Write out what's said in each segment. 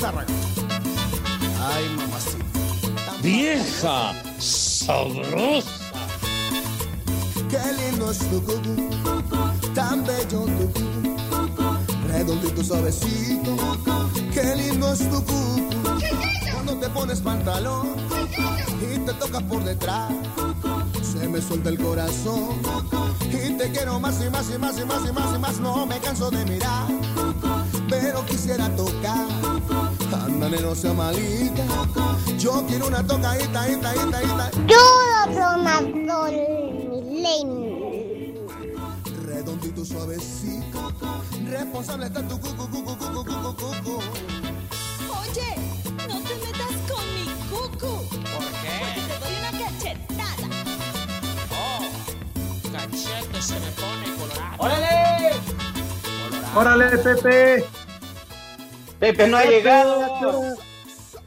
Ay, mamacita. Vieja sabrosa. Qué lindo es tu cucu, tan bello tu cucu, redondito suavecito. Qué lindo es tu cucu, cuando te pones pantalón y te tocas por detrás. Se me suelta el corazón y te quiero más y más y más y más y más y más. No me canso de mirar, pero quisiera tocar. Ándale, no sea malita. Yo quiero una tocadita, ita, ita, ita. Yo lo milenio. Redondito, suavecito. Responsable está tu cucu, cucu, cucu, cucu, cucu. Oye, no te metas con mi cucu. ¿Por qué? Porque te doy una cachetada. Oh, cachete se me pone colorado. ¡Órale! ¡Órale, Pepe! Pepe no ha llegado.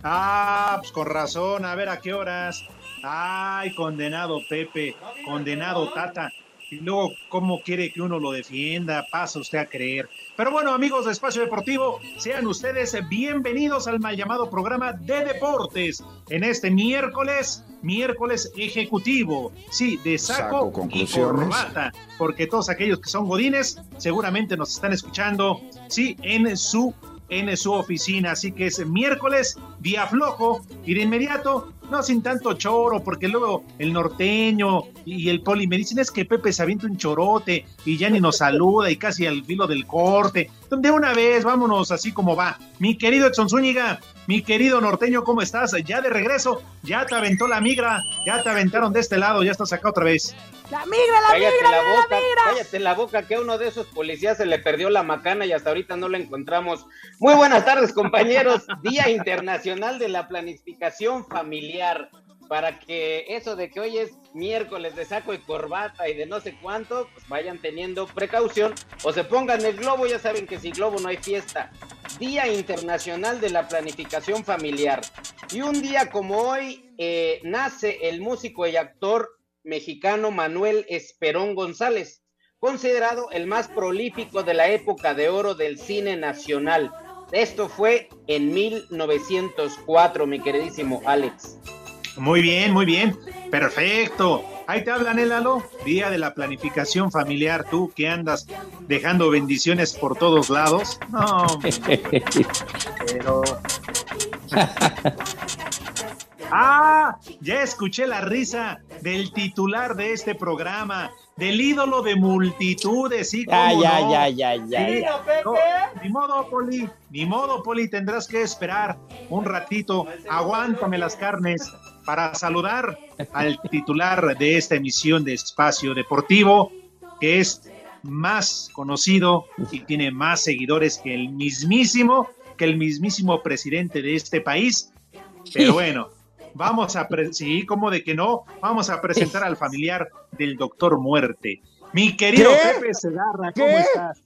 Ah, pues con razón, a ver a qué horas. Ay, condenado Pepe, condenado Tata. Y luego, ¿cómo quiere que uno lo defienda? Pasa usted a creer. Pero bueno, amigos de Espacio Deportivo, sean ustedes bienvenidos al mal llamado programa de deportes en este miércoles, miércoles ejecutivo. Sí, de saco, Saco y conclusiones. corbata, porque todos aquellos que son godines seguramente nos están escuchando, sí, en su en su oficina, así que es miércoles, día flojo, y de inmediato, no sin tanto choro, porque luego el norteño y el poli me dicen es que Pepe se avienta un chorote y ya ni nos saluda y casi al filo del corte. De una vez, vámonos así como va. Mi querido Edson Zúñiga, mi querido norteño, ¿cómo estás? Ya de regreso, ya te aventó la migra, ya te aventaron de este lado, ya estás acá otra vez. La migra, la Cállate migra, la la boca, migra. cállate la boca, que a uno de esos policías se le perdió la macana y hasta ahorita no la encontramos. Muy buenas tardes, compañeros. Día Internacional de la Planificación Familiar. Para que eso de que hoy es miércoles de saco y corbata y de no sé cuánto, pues vayan teniendo precaución o se pongan el globo, ya saben que sin globo no hay fiesta. Día Internacional de la Planificación Familiar. Y un día como hoy eh, nace el músico y actor mexicano Manuel Esperón González, considerado el más prolífico de la época de oro del cine nacional. Esto fue en 1904, mi queridísimo Alex. Muy bien, muy bien. Perfecto. Ahí te hablan, Lalo. Día de la planificación familiar. Tú que andas dejando bendiciones por todos lados. No, pero. Ah, ya escuché la risa del titular de este programa, del ídolo de multitudes, sí, Ya, ya, no. ya, ya, ya, Sí, ya. no, ni modo, Poli, ni modo, Poli, tendrás que esperar un ratito. Aguántame las carnes para saludar al titular de esta emisión de Espacio Deportivo, que es más conocido y tiene más seguidores que el mismísimo, que el mismísimo presidente de este país. Pero bueno, vamos a, sí, como de que no, vamos a presentar al familiar del doctor Muerte. Mi querido ¿Qué? Pepe Segarra, ¿cómo ¿Qué? estás?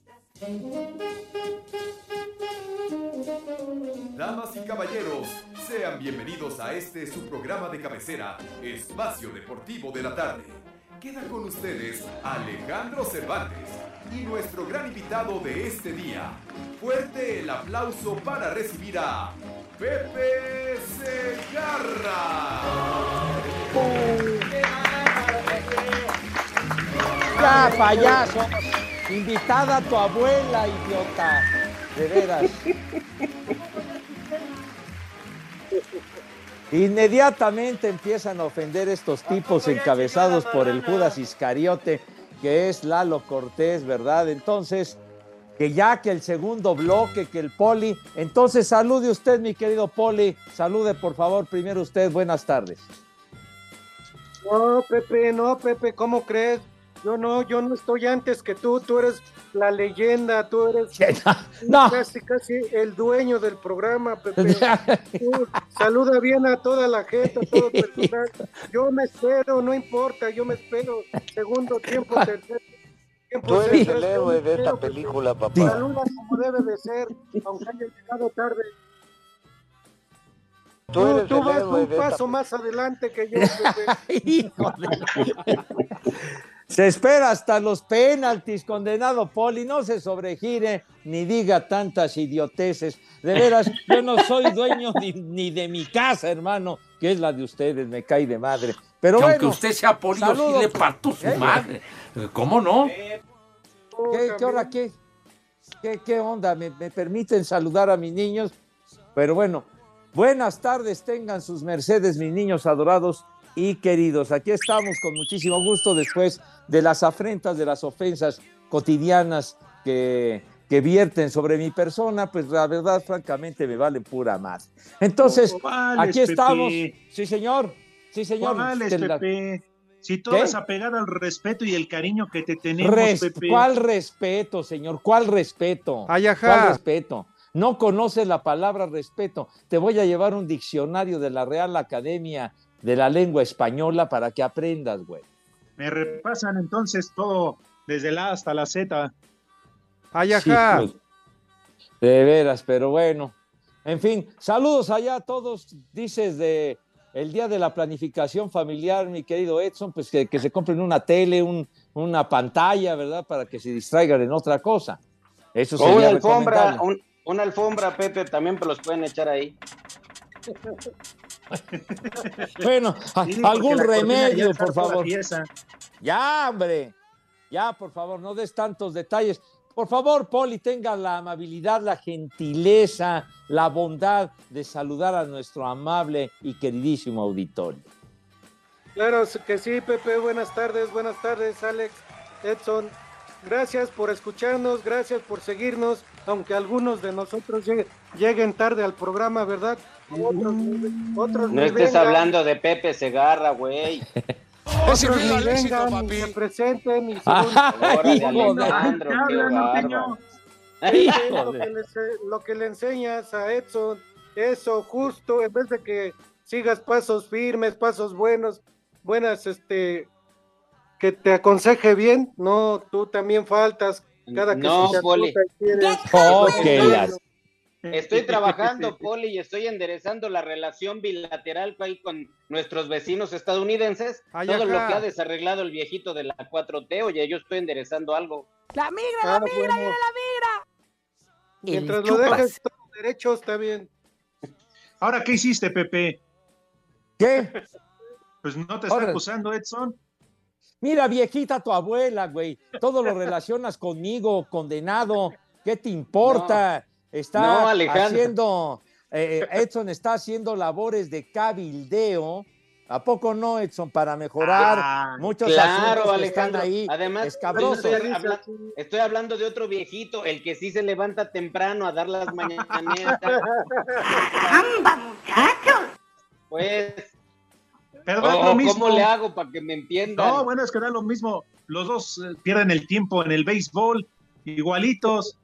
Damas y caballeros, sean bienvenidos a este su programa de cabecera, Espacio Deportivo de la Tarde. Queda con ustedes Alejandro Cervantes y nuestro gran invitado de este día. Fuerte el aplauso para recibir a Pepe Segarra. Ya, payaso. Invitada a tu abuela, idiota. De veras. Inmediatamente empiezan a ofender estos tipos encabezados por el Judas Iscariote, que es Lalo Cortés, ¿verdad? Entonces, que ya que el segundo bloque, que el Poli. Entonces, salude usted, mi querido Poli. Salude, por favor, primero usted. Buenas tardes. No, Pepe, no, Pepe, ¿cómo crees? Yo no, yo no estoy antes que tú, tú eres la leyenda, tú eres No. casi, casi el dueño del programa, Pepe. Tú saluda bien a toda la gente, a todo el personal. Yo me espero, no importa, yo me espero. Segundo tiempo, tercer tiempo. Tú eres el héroe de esta película, papá. Saluda como debe de ser, aunque haya llegado tarde. Tú vas un esta paso más adelante que yo, Pepe. Se espera hasta los penaltis, condenado Poli. No se sobregire ni diga tantas idioteces. De veras, yo no soy dueño ni, ni de mi casa, hermano, que es la de ustedes, me cae de madre. Pero Que bueno, aunque usted sea Poli, yo le parto su ¿Eh? madre. ¿Cómo no? ¿Qué, qué hora qué? ¿Qué, qué onda? ¿Me, me permiten saludar a mis niños? Pero bueno, buenas tardes tengan sus mercedes, mis niños adorados y queridos. Aquí estamos con muchísimo gusto después de las afrentas, de las ofensas cotidianas que, que vierten sobre mi persona, pues la verdad, francamente, me valen pura más. Entonces, ¿Cuáles, aquí estamos. Pepe? Sí, señor. Sí, señor. ¿Cuáles, De la- Pepe? Si toda ¿Qué? esa pegada al respeto y el cariño que te tenemos, Res- Pepe. ¿Cuál respeto, señor? ¿Cuál respeto? Ay, ajá. ¿Cuál respeto? No conoces la palabra respeto. Te voy a llevar un diccionario de la Real Academia de la Lengua Española para que aprendas, güey. Me repasan entonces todo, desde la A hasta la Z. Ay, Sí, pues, de veras, pero bueno. En fin, saludos allá a todos. Dices de el día de la planificación familiar, mi querido Edson, pues que, que se compren una tele, un- una pantalla, ¿verdad? Para que se distraigan en otra cosa. Eso O una sería alfombra, un- una alfombra, Pepe, también los pueden echar ahí. Bueno, Sí, algún remedio, por favor. Ya, hombre. Ya, por favor, no des tantos detalles. Por favor, Poli, tenga la amabilidad, la gentileza, la bondad de saludar a nuestro amable y queridísimo auditorio. Claro que sí, Pepe. Buenas tardes, buenas tardes, Alex, Edson. Gracias por escucharnos, gracias por seguirnos, aunque algunos de nosotros llegue- lleguen tarde al programa, ¿verdad? Otros, otros No estés vengan, hablando de Pepe Segarra, güey. otros ni vengan, ni se presenten, ni se que, le, lo que le enseñas a Edson, eso justo, en vez de que sigas pasos firmes, pasos buenos, buenas, este, que te aconseje bien, no, tú también faltas cada que No, se Poli. Oh, que las- Estoy trabajando, Poli, y estoy enderezando la relación bilateral ahí con nuestros vecinos estadounidenses. Ay, Todo lo que ha desarreglado el viejito de la 4T, oye, yo estoy enderezando algo. La migra, Ah, la migra, bueno. viene la migra. Mientras El lo chupas. dejes todo derecho, está bien. Ahora, ¿qué hiciste, Pepe? ¿Qué? Pues no te está Ahora- acusando, Edson. Mira, viejita, tu abuela, güey. Todo lo relacionas conmigo, condenado. ¿Qué te importa? Está No, Alejandro. haciendo, eh, Edson está haciendo labores de cabildeo. ¿A poco no, Edson? Para mejorar Ah, muchos Claro, asuntos que están Alejandro. ahí Además, escabrosos. estoy, habla- estoy hablando de otro viejito, el que sí se levanta temprano a dar las mañanetas. Pues, Pero oh, lo mismo. ¿cómo le hago para que me entiendan? No, bueno, es que da lo mismo. Los dos eh, pierden el tiempo en el béisbol, igualitos.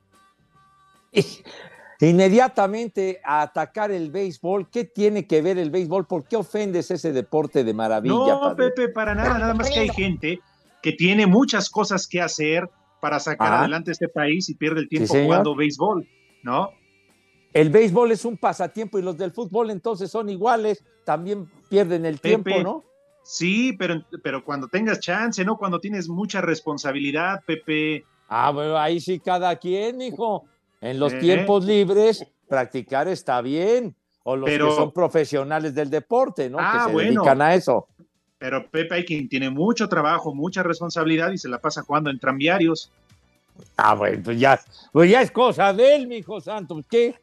Inmediatamente a atacar el béisbol. ¿Qué tiene que ver el béisbol? ¿Por qué ofendes ese deporte de maravilla? No, padre? Pepe, para nada, nada más que hay gente que tiene muchas cosas que hacer para sacar Ah. adelante este país y pierde el tiempo jugando béisbol, ¿no? El béisbol es un pasatiempo y los del fútbol entonces son iguales, también pierden el Pepe. tiempo, ¿no? Sí, pero, pero cuando tengas chance, ¿no? Cuando tienes mucha responsabilidad, Pepe. Ah, bueno, ahí sí cada quien, hijo. En los Eh. tiempos libres, practicar está bien. O los Pero- que son profesionales del deporte, ¿no? Ah, que se bueno. dedican a eso. Pero Pepe hay quien tiene mucho trabajo, mucha responsabilidad y se la pasa jugando en tranviarios. Ah, bueno, pues ya, pues ya es cosa de él, mi hijo santo. pues, ¿Qué?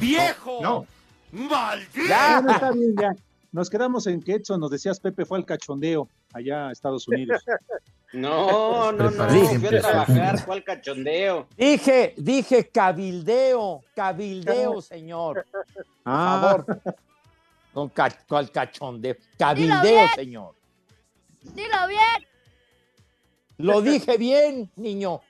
¡Viejo! No. ¡Maldito! Ya. Bueno, está bien, ya. Nos quedamos en que Edson, nos decías, Pepe fue al cachondeo allá a Estados Unidos. No, no, no, Preparé. fui a trabajar, ¿cuál cachondeo? Dije, dije cabildeo, cabildeo, señor. Por Ah, favor. Con ca- ¿Cuál cachondeo? Cabildeo, señor. Dilo bien. Lo dije bien, niño.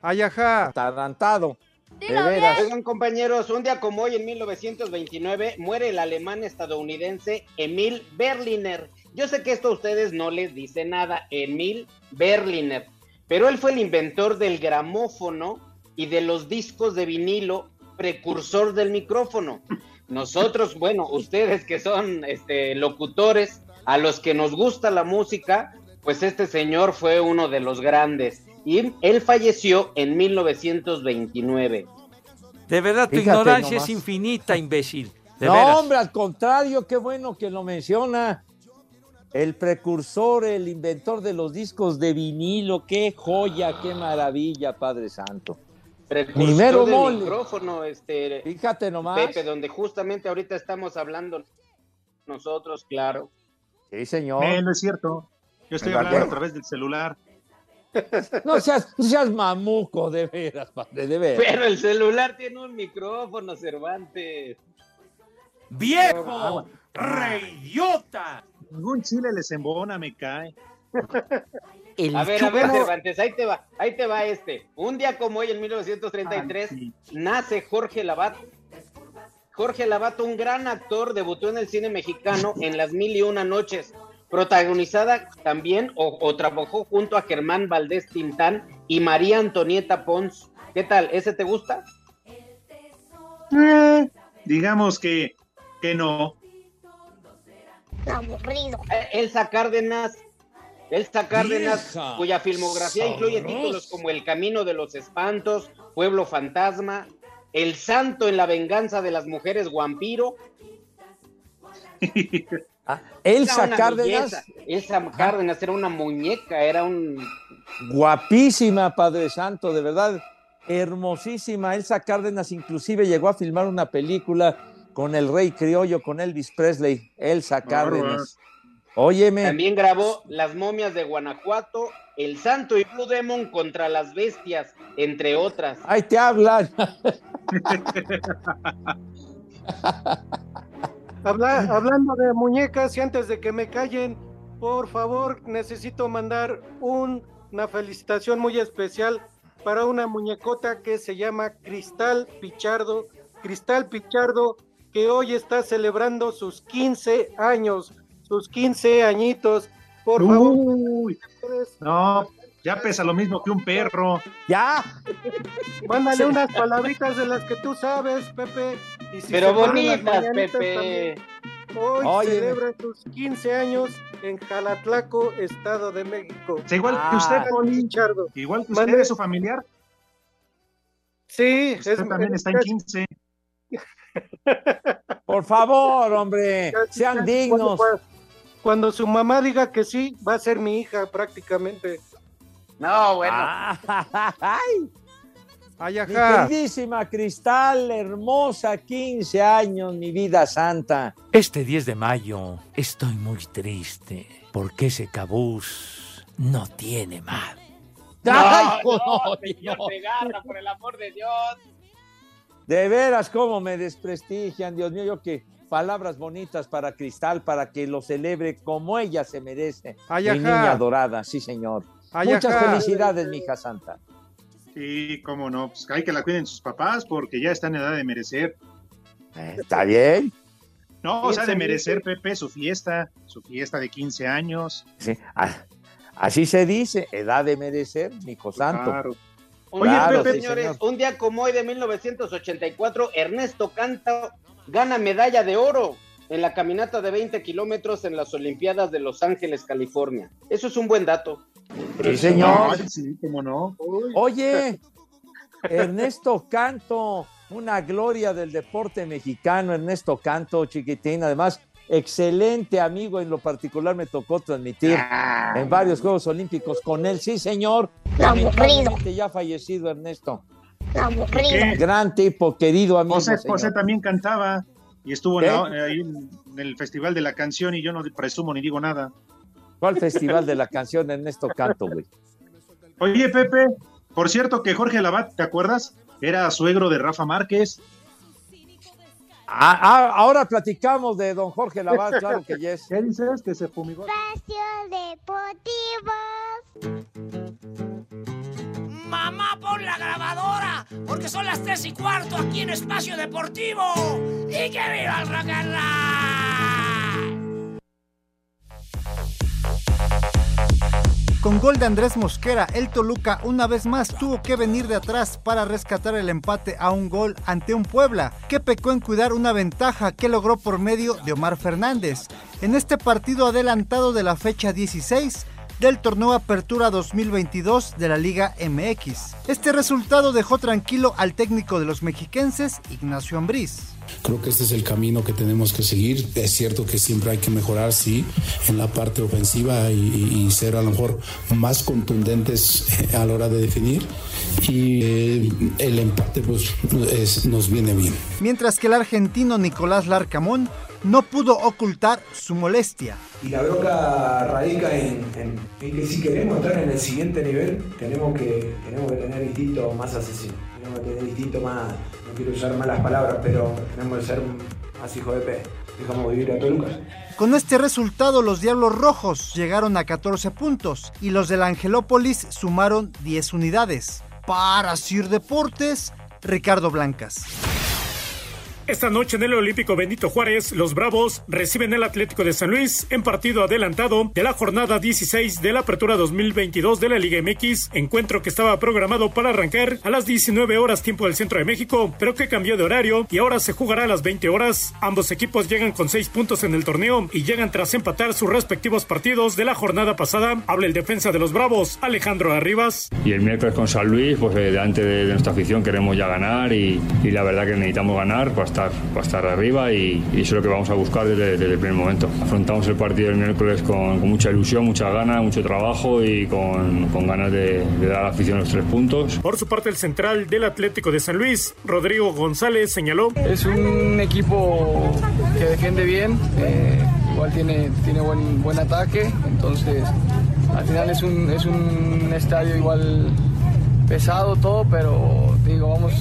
Ayaja. Atarantado. De veras. Oigan, compañeros, un día como hoy, en 1929, muere el alemán estadounidense Emil Berliner. Yo sé que esto a ustedes no les dice nada, Emil Berliner, pero él fue el inventor del gramófono y de los discos de vinilo, precursor del micrófono. Nosotros, bueno, ustedes que son este, locutores, a los que nos gusta la música, pues este señor fue uno de los grandes. Y él falleció en 1929. De verdad, tu Fíjate ignorancia nomás. es infinita, imbécil. De no, veras. hombre, al contrario, qué bueno que lo menciona. El precursor, el inventor de los discos de vinilo, qué joya, qué maravilla, Padre Santo. Precursor Ni mero del mole. micrófono, este, Fíjate nomás. Pepe, donde justamente ahorita estamos hablando nosotros, claro. Sí, señor. Eh, no es cierto. Yo estoy ¿Verdad hablando a través del celular. No seas, no seas mamuco, de veras, padre, de veras. Pero el celular tiene un micrófono, Cervantes. ¡Viejo! ¡Reidiota! Ningún chile les embona, me cae. A ver, a ver, Cervantes, ahí te va, ahí te va este. Un día como hoy, en 1933, nace Jorge Lavato. Jorge Lavato, un gran actor, debutó en el cine mexicano en Las Mil y Una Noches, protagonizada también o, o trabajó junto a Germán Valdés Tintán y María Antonieta Pons. ¿Qué tal? ¿Ese te gusta? Eh, digamos que, que no. Aburrido. Eh, Elsa Cárdenas, Elsa Cárdenas, Vieja cuya filmografía incluye títulos como El Camino de los Espantos, Pueblo Fantasma, El Santo en la Venganza de las Mujeres Vampiro. Elsa Era una Cárdenas. belleza. Elsa Cárdenas era una muñeca, era un... Guapísima, Padre Santo, de verdad, hermosísima. Elsa Cárdenas inclusive llegó a filmar una película con el rey criollo, con Elvis Presley, Elsa Cárdenas. Óyeme, También grabó Las momias de Guanajuato, El Santo y Blue Demon contra las bestias, entre otras. ahí te hablan. Habla- hablando de muñecas y antes de que me callen, por favor, necesito mandar un- una felicitación muy especial para una muñecota que se llama Cristal Pichardo. Cristal Pichardo, que hoy está celebrando sus 15 años, sus 15 añitos. Por favor, Uy, no, ya pesa lo mismo que un perro. Ya. mándale unas palabritas de las que tú sabes, Pepe. Y si Pero bonitas, Pepe. también. Hoy Óyeme. celebra sus 15 años en Jalatlaco, Estado de México. Igual que Ah. usted, Poli, Pichardo. igual que usted Mande. es su familiar, Sí, usted también está en 15. Por favor, hombre, casi, sean casi, dignos. Cuando, cuando su mamá diga que sí, va a ser mi hija prácticamente. No, bueno. Ah, ay, mi Ayaja. queridísima Cristal, hermosa, 15 años, mi vida santa. Este 10 de mayo estoy muy triste porque ese cabús no tiene mal. Ay, no, no, señor no. Segarra, por el amor de Dios. De veras, cómo me desprestigian, Dios mío, yo que palabras bonitas para Cristal, para que lo celebre como ella se merece. Ay, mi ajá. niña adorada, sí, señor. Ay, Muchas ajá. felicidades, mi hija santa. Sí, cómo no. Pues hay que la cuiden sus papás porque ya están en edad de merecer. ¿Está bien? No, o sea, de merecer, Pepe, su fiesta, su fiesta de 15 años. Sí. Así se dice, edad de merecer, mi hijo santo. Claro. Oye, Claro, Pepe, sí, señores, señor. un día como hoy de 1984, Ernesto Canta gana medalla de oro en la caminata de 20 kilómetros en las Olimpiadas de Los Ángeles, California. Eso es un buen dato. Sí, señor. Ay, sí, cómo no. Oye, Ernesto Canto, una gloria del deporte mexicano, Ernesto Canto, chiquitín, además, excelente amigo, en lo particular me tocó transmitir en varios Juegos Olímpicos con él, sí señor, lamentablemente ya fallecido Ernesto, gran tipo, querido amigo. José, señor. José también cantaba y estuvo en la- en el Festival de la Canción y yo no presumo ni digo nada. ¿Cuál festival de la canción Ernesto Canto, güey? Oye, Pepe, por cierto que Jorge Labat, ¿te acuerdas? Era suegro de Rafa Márquez. Ah, ah, ahora platicamos de don Jorge Lavaz, claro que yes. ¿Qué dices? Que se fumigó. Espacio Deportivo. Mamá, pon la grabadora, porque son las tres y cuarto aquí en Espacio Deportivo. ¡Y que viva el rock Con gol de Andrés Mosquera, el Toluca una vez más tuvo que venir de atrás para rescatar el empate a un gol ante un Puebla, que pecó en cuidar una ventaja que logró por medio de Omar Fernández. En este partido adelantado de la fecha 16, del torneo Apertura 2022 de la Liga MX. Este resultado dejó tranquilo al técnico de los mexiquenses, Ignacio Ambriz. Creo que este es el camino que tenemos que seguir. Es cierto que siempre hay que mejorar, sí, en la parte ofensiva y, y ser a lo mejor más contundentes a la hora de definir. Y eh, el empate pues es, nos viene bien. Mientras que el argentino Nicolás Larcamón no pudo ocultar su molestia. Y la bronca radica en, en, en, que si queremos entrar en el siguiente nivel, tenemos que, tenemos que tener instinto más asesino. Tenemos que tener instinto más, no quiero usar malas palabras, pero tenemos que ser más hijo de P. Dejamos vivir a Toluca. Con este resultado, los Diablos Rojos llegaron a 14 puntos y los del Angelópolis sumaron 10 unidades. Para Sir Deportes, Ricardo Blancas. Esta noche en el Olímpico Benito Juárez, los Bravos reciben el Atlético de San Luis en partido adelantado de la jornada 16 de la Apertura 2022 de la Liga MX, encuentro que estaba programado para arrancar a las 19 horas tiempo del centro de México, pero que cambió de horario y ahora se jugará a las 20 horas. Ambos equipos llegan con 6 puntos en el torneo y llegan tras empatar sus respectivos partidos de la jornada pasada. Habla el defensa de los Bravos, Alejandro Arribas. Y el miércoles con San Luis, pues eh, delante de, nuestra afición queremos ya ganar y, y la verdad que necesitamos ganar pues estar, para estar arriba y, y, eso es lo que vamos a buscar desde, desde, el primer momento. Afrontamos el partido el miércoles con, con mucha ilusión, mucha gana, mucho trabajo y con, con ganas de, de, dar a la afición los tres puntos. Por su parte, el central del Atlético de San Luis, Rodrigo González, señaló. Es un equipo que defiende bien, eh, igual tiene, tiene buen, buen ataque, entonces al final es un, es un estadio igual pesado todo, pero digo, vamos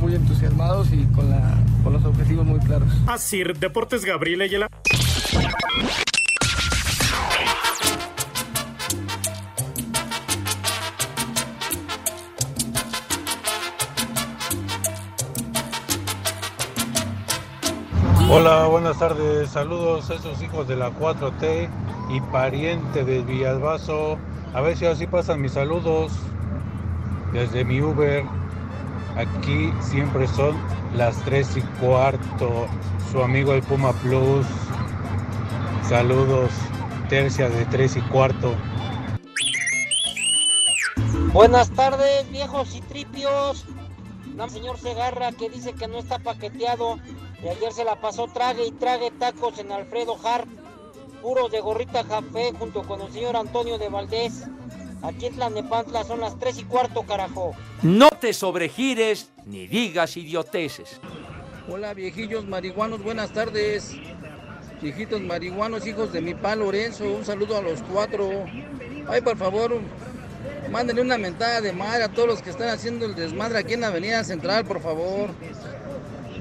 muy entusiasmados y con, la, con los objetivos muy claros. Así, Deportes Gabriel Ayala. Hola, buenas tardes. Saludos a esos hijos de la 4T y pariente del Villalbazo. A ver si así pasan mis saludos desde mi Uber. Aquí siempre son las 3 y cuarto. Su amigo el Puma Plus. Saludos, tercia de 3 y cuarto. Buenas tardes, viejos y tripios. No, señor Segarra que dice que no está paqueteado. Y ayer se la pasó trague y trague tacos en Alfredo Harp. Puros de gorrita café junto con el señor Antonio de Valdés. Aquí en Tlanepantla son las 3 y cuarto, carajo. No te sobregires ni digas idioteces. Hola, viejillos marihuanos, buenas tardes. Viejitos marihuanos, hijos de mi pa Lorenzo, un saludo a los cuatro. Ay, por favor, mándenle una mentada de madre a todos los que están haciendo el desmadre aquí en la Avenida Central, por favor.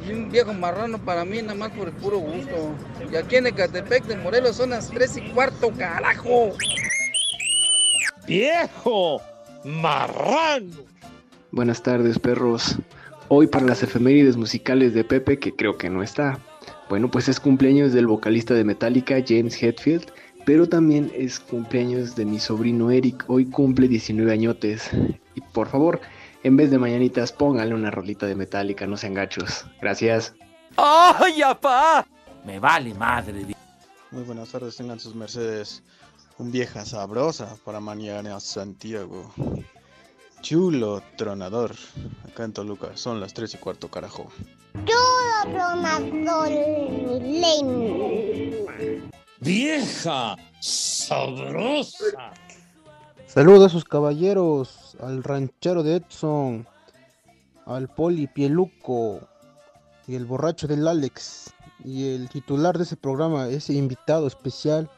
Y un viejo marrano para mí, nada más por el puro gusto. Y aquí en Ecatepec de Morelos son las 3 y cuarto, carajo. ¡Viejo! ¡Marrano! Buenas tardes, perros. Hoy para las efemérides musicales de Pepe, que creo que no está. Bueno, pues es cumpleaños del vocalista de Metallica, James Hetfield, pero también es cumpleaños de mi sobrino Eric. Hoy cumple 19 añotes. Y por favor, en vez de mañanitas, póngale una rolita de Metallica, no sean gachos. Gracias. ¡Ay, apá! Me vale madre. Muy buenas tardes, tengan sus mercedes. Un vieja sabrosa para mañana a Santiago. Chulo tronador. Acá en Toluca son las 3 y cuarto, carajo. Chulo tronador. Vieja sabrosa. Saludos a sus caballeros, al ranchero de Edson, al poli Pieluco y el borracho del Alex y el titular de ese programa, ese invitado especial,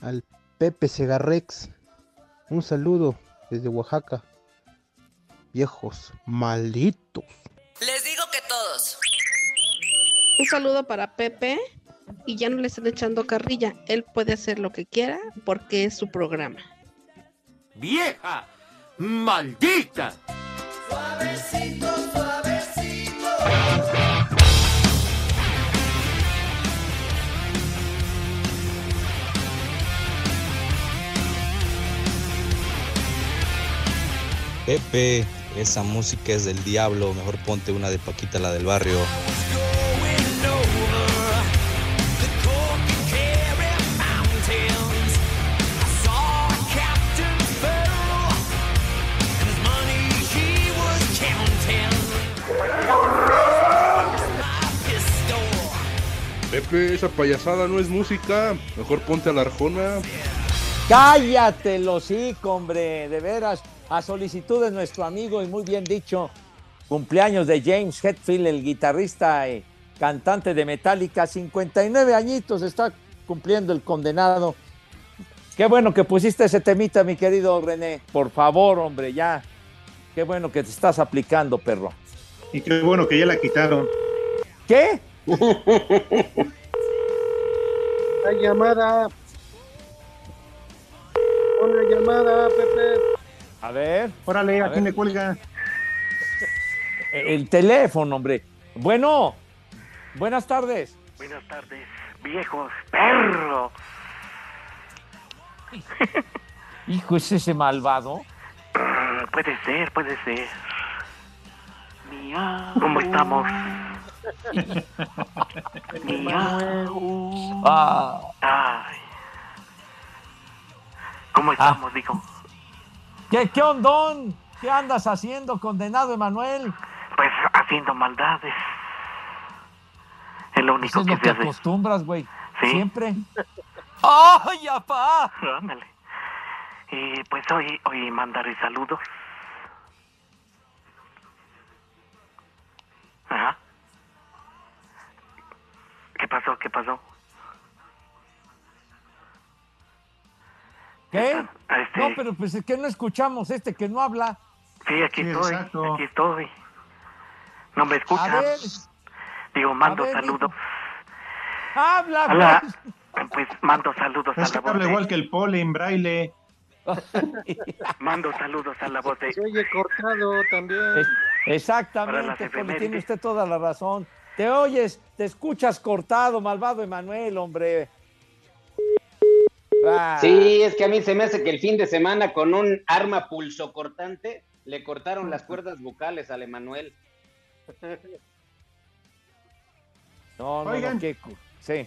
al Pepe Segarrex. Un saludo desde Oaxaca. Viejos malditos. Les digo que todos. Un saludo para Pepe y ya no le están echando carrilla. Él puede hacer lo que quiera porque es su programa. ¡Vieja! ¡Maldita! Suavecito. Pepe, esa música es del diablo, mejor ponte una de Paquita la del barrio. Pepe, esa payasada no es música. Mejor ponte a la arjona. Cállate, los hombre, de veras. A solicitud de nuestro amigo y muy bien dicho, cumpleaños de James Hetfield, el guitarrista y cantante de Metallica, 59 añitos está cumpliendo el condenado. Qué bueno que pusiste ese temita, mi querido René. Por favor, hombre, ya. Qué bueno que te estás aplicando, perro. Y qué bueno que ya la quitaron. ¿Qué? La llamada. Una llamada, Pepe. A ver. Órale, A ¿a quién ver. le cuelga? El teléfono, hombre. Bueno, buenas tardes. Buenas tardes, viejos perros. Hijo, ¿es ese malvado? Mm, Puede ser, puede ser. ¿Cómo estamos? Miau. Ah. Ay. ¿Cómo estamos, digo? ¿Qué, qué ondón? ¿Qué andas haciendo, condenado Emanuel? Pues haciendo maldades. Es lo único Eso es que lo que hace. acostumbras, güey. Sí. Siempre. ¡Ay, apá! Ándale. Y pues hoy, hoy mandaré saludos. Ajá. ¿Qué pasó? ¿Qué pasó? ¿Qué? Este- No, pero pues es que no escuchamos este que no habla. Sí, aquí Sí, estoy. exacto. Aquí estoy. No me A escuchas. ver, Digo, mando ver, saludos. habla, Hola. güey. Pues mando saludos Es a la voz habla de... igual que el pole en braille. Mando saludos a la voz de... Se oye cortado también. Es- exactamente, efemérides. tiene usted toda la razón. Te oyes, te escuchas cortado, malvado Emanuel, hombre. Ah. Sí, es que a mí se me hace que el fin de semana con un arma pulso cortante le cortaron las cuerdas vocales al Emanuel. No, no, Oigan. no, qué Sí.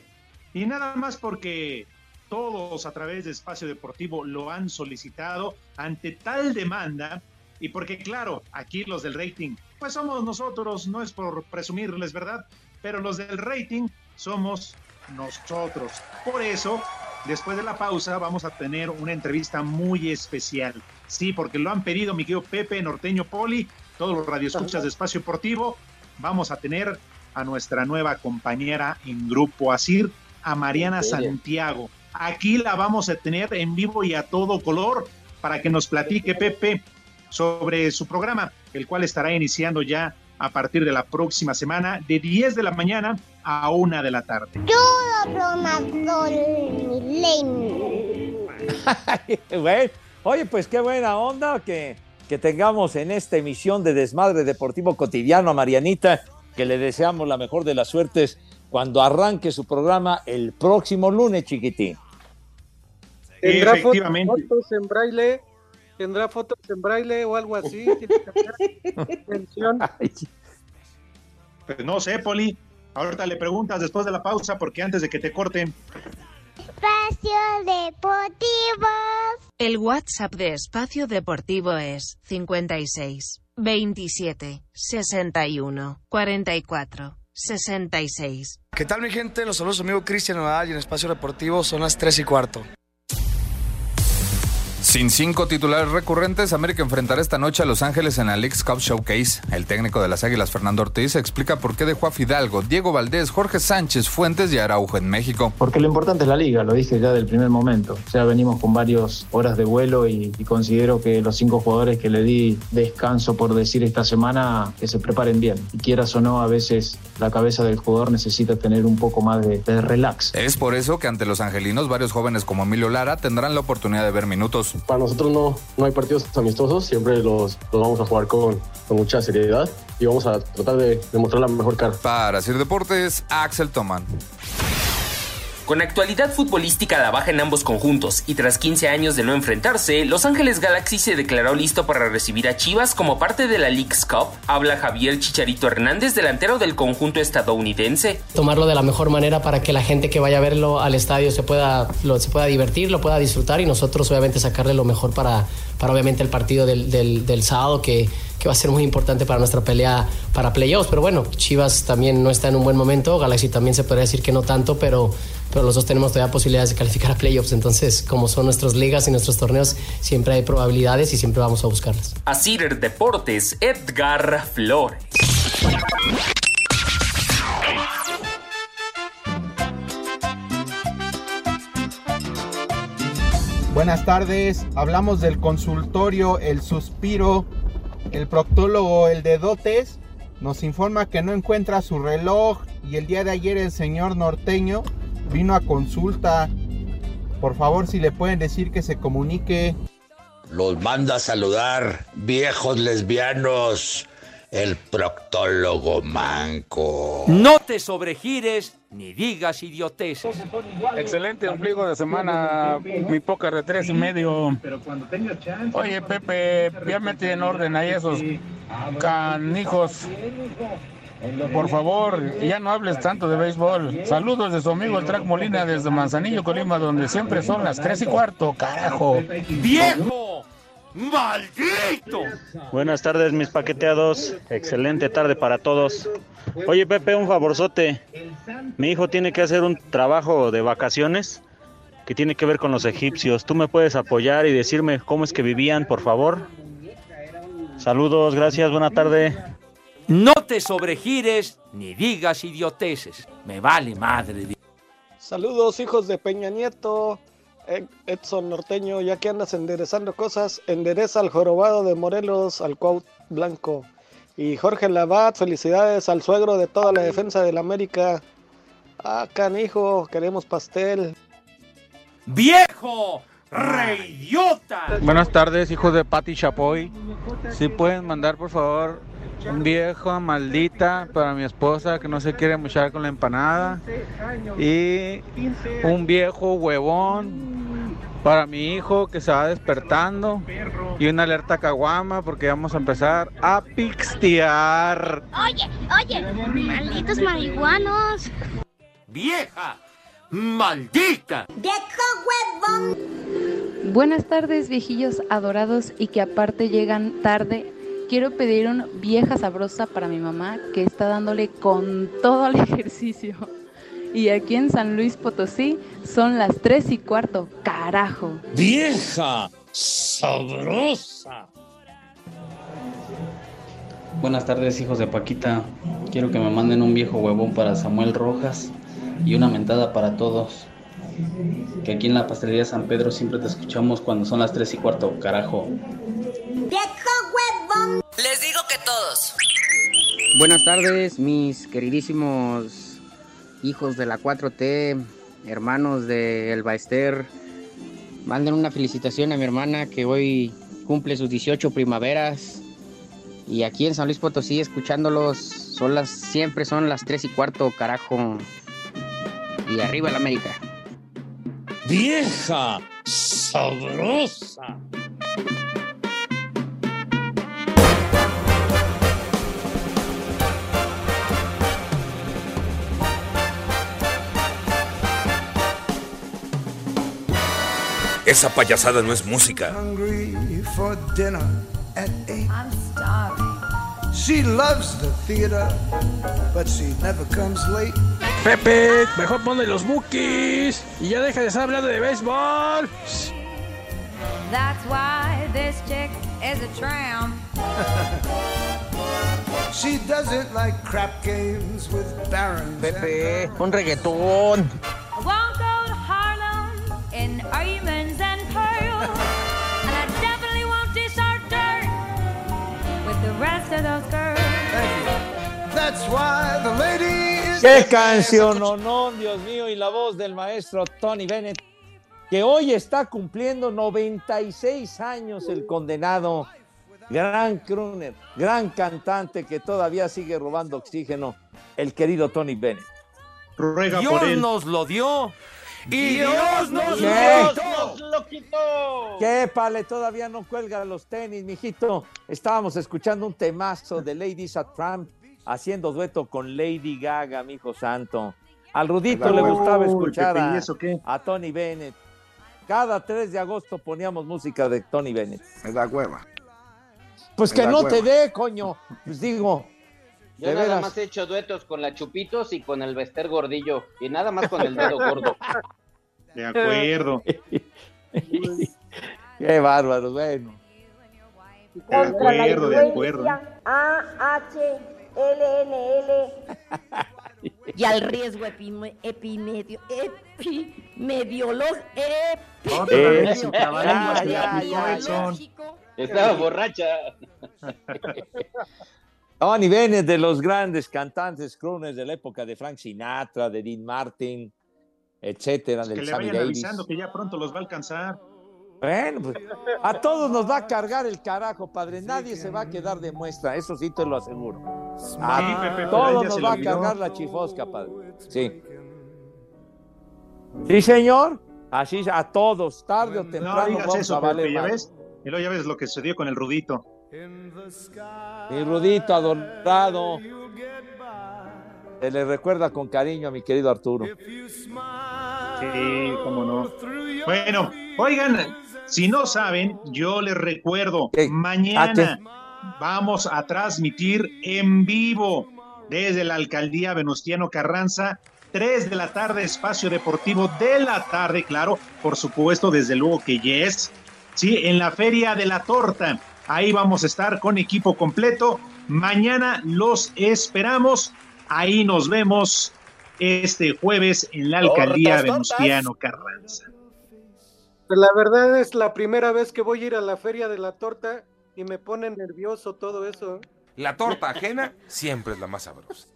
Y nada más porque todos a través de Espacio Deportivo lo han solicitado ante tal demanda y porque claro, aquí los del rating, pues somos nosotros, no es por presumirles, ¿verdad? Pero los del rating somos nosotros. Por eso, después de la pausa, vamos a tener una entrevista muy especial. Sí, porque lo han pedido mi querido Pepe, Norteño Poli, todos los radioescuchas de Espacio Deportivo. Vamos a tener a nuestra nueva compañera en Grupo Asir, a Mariana. Santiago. Aquí la vamos a tener en vivo y a todo color para que nos platique Pepe sobre su programa, el cual estará iniciando ya a partir de la próxima semana de 10 de la mañana a 1 de la tarde. Güey, Oye, pues qué buena onda que, que tengamos en esta emisión de Desmadre Deportivo Cotidiano a Marianita, que le deseamos la mejor de las suertes cuando arranque su programa el próximo lunes, chiquitín. ¿Tendrá fo- Efectivamente. fotos en braille? ¿Tendrá fotos en braille o algo así? Tiene que hacer mención. Pues no sé, Poli. Ahorita le preguntas después de la pausa porque antes de que te corten. Espacio Deportivo. El WhatsApp de Espacio Deportivo es 56 27 61 44 66. ¿Qué tal mi gente? Los saludos amigo Cristian Nodal y en Espacio Deportivo son las 3 y cuarto. Sin cinco titulares recurrentes, América enfrentará esta noche a Los Ángeles en la League's Cup Showcase. El técnico de las Águilas, Fernando Ortiz, explica por qué dejó a Fidalgo, Diego Valdés, Jorge Sánchez, Fuentes y Araujo en México. Porque lo importante es la liga, lo dije ya del primer momento. Ya venimos con varias horas de vuelo y, y considero que los cinco jugadores que le di descanso, por decir, esta semana, que se preparen bien. Y quieras o no, a veces la cabeza del jugador necesita tener un poco más de, de relax. Es por eso que ante los angelinos, varios jóvenes como Emilio Lara tendrán la oportunidad de ver minutos. Para nosotros no, no hay partidos amistosos, siempre los, los vamos a jugar con, con mucha seriedad y vamos a tratar de, de mostrar la mejor cara. Para Sir Deportes, Axel Toman. Con actualidad futbolística a la baja en ambos conjuntos y tras 15 años de no enfrentarse, Los Ángeles Galaxy se declaró listo para recibir a Chivas como parte de la League's Cup. Habla Javier Chicharito Hernández, delantero del conjunto estadounidense. Tomarlo de la mejor manera para que la gente que vaya a verlo al estadio se pueda, se pueda divertir, lo pueda disfrutar y nosotros obviamente sacarle lo mejor para, para obviamente el partido del, del, del sábado que, que va a ser muy importante para nuestra pelea para playoffs. Pero bueno, Chivas también no está en un buen momento, Galaxy también se podría decir que no tanto, pero, pero los dos tenemos todavía posibilidades de calificar a playoffs. Entonces, como son nuestras ligas y nuestros torneos, siempre hay probabilidades y siempre vamos a buscarlas. A Cider Deportes, Edgar Flores. Buenas tardes, hablamos del consultorio El Suspiro. El proctólogo, el de dotes, nos informa que no encuentra su reloj y el día de ayer el señor norteño vino a consulta. Por favor, si le pueden decir que se comunique. Los manda a saludar, viejos lesbianos, el proctólogo manco. No te sobregires ni digas idioteces. Excelente ombligo de semana, mi poca de tres y medio. Oye, Pepe, ya metí en orden ahí esos canijos. Por favor, ya no hables tanto de béisbol. Saludos de su amigo el Track Molina desde Manzanillo, Colima, donde siempre son las tres y cuarto, carajo. ¡Viejo! ¡Maldito! Buenas tardes, mis paqueteados. Excelente tarde para todos. Oye, Pepe, un favorzote. Mi hijo tiene que hacer un trabajo de vacaciones que tiene que ver con los egipcios. ¿Tú me puedes apoyar y decirme cómo es que vivían, por favor? Saludos, gracias, buena tarde. No te sobregires ni digas idioteces. Me vale madre. Saludos, hijos de Peña Nieto. Edson Norteño, ya que andas enderezando cosas, endereza al jorobado de Morelos, al Cuaut Blanco. Y Jorge Labat, felicidades al suegro de toda la defensa del América. Ah, canijo, queremos pastel. ¡Viejo! ¡Reidiota! Buenas tardes, hijos de Patti Chapoy. Si pueden mandar, por favor, un viejo maldita para mi esposa que no se quiere mochar con la empanada. Y un viejo huevón para mi hijo que se va despertando. Y una alerta caguama porque vamos a empezar a pixtear. Oye, oye, malditos marihuanos. ¡Vieja! ¡Maldita! ¡Viejo huevón! Buenas tardes, viejillos adorados y que aparte llegan tarde. Quiero pedir una vieja sabrosa para mi mamá que está dándole con todo al ejercicio. Y aquí en San Luis Potosí son las tres y cuarto. ¡Carajo! ¡Vieja! ¡Sabrosa! Buenas tardes, hijos de Paquita. Quiero que me manden un viejo huevón para Samuel Rojas y una mentada para todos. Que aquí en la pastelería San Pedro siempre te escuchamos cuando son las 3 y cuarto, carajo. ¡Viejo huevón! Les digo que todos. Buenas tardes, mis queridísimos hijos de la 4T, hermanos de El Baester. Manden una felicitación a mi hermana que hoy cumple sus 18 primaveras. Y aquí en San Luis Potosí, escuchándolos, son las, siempre son las 3 y cuarto, carajo. Y arriba el América. ¡Vieja! ¡Sabrosa! Esa payasada no es música. hungry for dinner at eight. I'm starving. She loves the theater, but she never comes late. Pepe, mejor ponle los bookies y ya deja de estar hablando de béisbol. That's why this chick is a tramp. She doesn't like crap games with barons. Pepe, un reggaetón. ¡Qué canción, no, no, Dios mío! Y la voz del maestro Tony Bennett, que hoy está cumpliendo 96 años el condenado. Gran crooner, gran cantante que todavía sigue robando oxígeno, el querido Tony Bennett. Ruega Dios por él. nos lo dio y Dios Dios nos ¿Qué? lo quitó. lo quitó! ¿Qué, Pale? Todavía no cuelga los tenis, mijito. Estábamos escuchando un temazo de Ladies at Trump haciendo dueto con Lady Gaga, mijo santo. Al Rudito le gustaba escuchar Pepe, ¿y a, Tony Bennett. Cada 3 de agosto poníamos música de Tony Bennett. Me da hueva. Pues que no te dé, coño. Pues digo, Yo nada veras. más he hecho duetos con la Chupitos y con el Bester Gordillo. Y nada más con el dedo gordo. De acuerdo. Qué bárbaro, bueno. De acuerdo, de acuerdo. A-H-L-N-L. Y al riesgo epime- epimedio, epimediolog, Otra Eh, vez su trabalengua ya, se ya, aplicó, ya, Edson. Estaba borracha. Tony Bennett, de los grandes cantantes crooners de la época de Frank Sinatra, de Dean Martin, etcétera, Que del le Sammy vayan Davis. avisando que ya pronto los va a alcanzar. Bueno, pues, a todos nos va a cargar el carajo, padre. Nadie se va a quedar de muestra, eso sí te lo aseguro. A Sí, Pepe, pero todos nos va a cargar la chifosca, padre. Sí. Sí, señor. Así, a todos, tarde o No temprano digas vamos eso, a valer Pepe, ya ves. Y luego ya ves lo que sucedió con el Rudito. Mi Rudito adorado. Se le recuerda con cariño a mi querido Arturo. Sí, cómo no. Bueno, oigan, si no saben, yo les recuerdo, mañana vamos a transmitir en vivo desde la alcaldía Venustiano Carranza, 3 de la tarde, espacio deportivo de la tarde, claro, por supuesto, desde luego que yes, sí, en la Feria de la Torta. Ahí vamos a estar con equipo completo. Mañana los esperamos. Ahí nos vemos este jueves en la alcaldía. Venustiano Carranza. La verdad es la primera vez que voy a ir a la feria de la torta y me pone nervioso todo eso. La torta ajena siempre es la más sabrosa.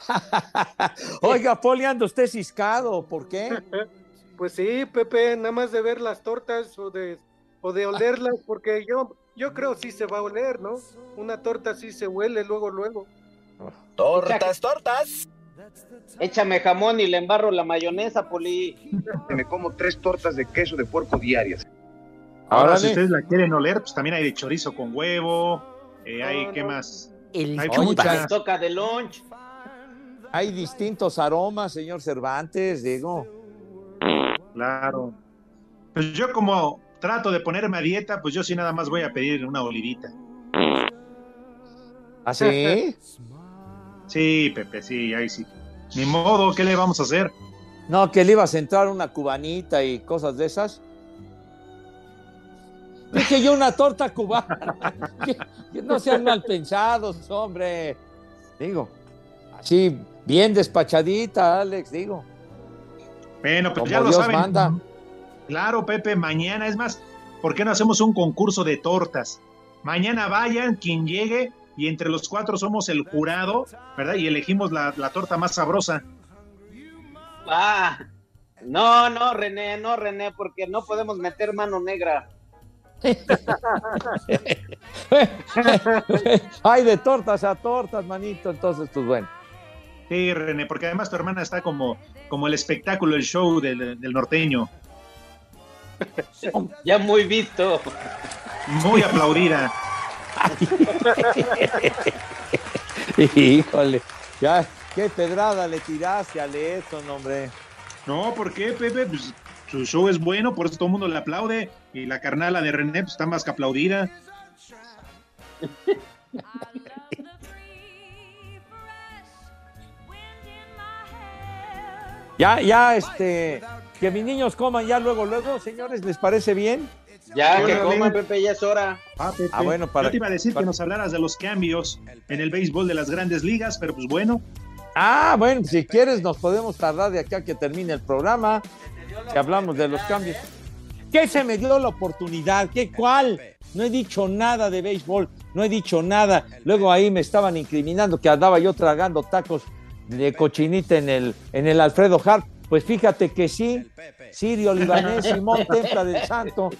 Oiga, Poli, anda usted ciscado, ¿por qué? Pues sí, Pepe, nada más de ver las tortas o de, o de olerlas, porque yo, yo creo sí se va a oler, ¿no? Una torta sí se huele luego, luego. Tortas, tortas. Échame jamón y le embarro la mayonesa, Poli. Me como tres tortas de queso de puerco diarias. Ahora, Órale. si ustedes la quieren oler, pues también hay de chorizo con huevo. eh, hay, ¿qué más? hay muchas. toca de lunch. Hay distintos aromas, señor Cervantes, digo. Claro. Pues yo como trato de ponerme a dieta, pues yo sí nada más voy a pedir una olivita. ¿Ah, sí? Sí, Pepe, sí, ahí sí. Ni modo, ¿qué le vamos a hacer? No, que le ibas a entrar una cubanita y cosas de esas. Dije yo una torta cubana. que, que no sean mal pensados, hombre. Digo, así, bien despachadita, Alex, digo. Bueno, pues Como ya lo saben. manda. Claro, Pepe, mañana es más, ¿por qué no hacemos un concurso de tortas? Mañana vayan, quien llegue, y entre los cuatro somos el jurado, ¿verdad? Y elegimos la, la torta más sabrosa. Ah, no, no, René, no, René, porque no podemos meter mano negra. Hay de tortas a tortas, manito, entonces, pues bueno. Sí, René, porque además tu hermana está como, como el espectáculo, el show del, del norteño. Ya muy visto. Muy aplaudida. Híjole, ya, qué pedrada le tiraste a Leeton, hombre. No, ¿por qué, Pepe? Pues su show es bueno, por eso todo el mundo le aplaude. Y la carnala de René pues, está más que aplaudida. Ya, ya, este, que mis niños coman ya luego, luego, señores, ¿les parece bien? Ya, que coman, Pepe, ya es hora. Ah, Pepe. Ah, bueno, para- Yo te iba a decir para- que nos hablaras de los cambios en el béisbol de las grandes ligas, pero pues bueno. Ah, bueno, si quieres nos podemos tardar de acá a que termine el programa, que hablamos de los cambios. ¿Qué se me dio la oportunidad? ¿Qué cuál? No he dicho nada de béisbol, no he dicho nada. Luego ahí me estaban incriminando que andaba yo tragando tacos de cochinita en el, en el Alfredo Harp. Pues fíjate que sí, Sirio Libanés, Simón Templa del Santo,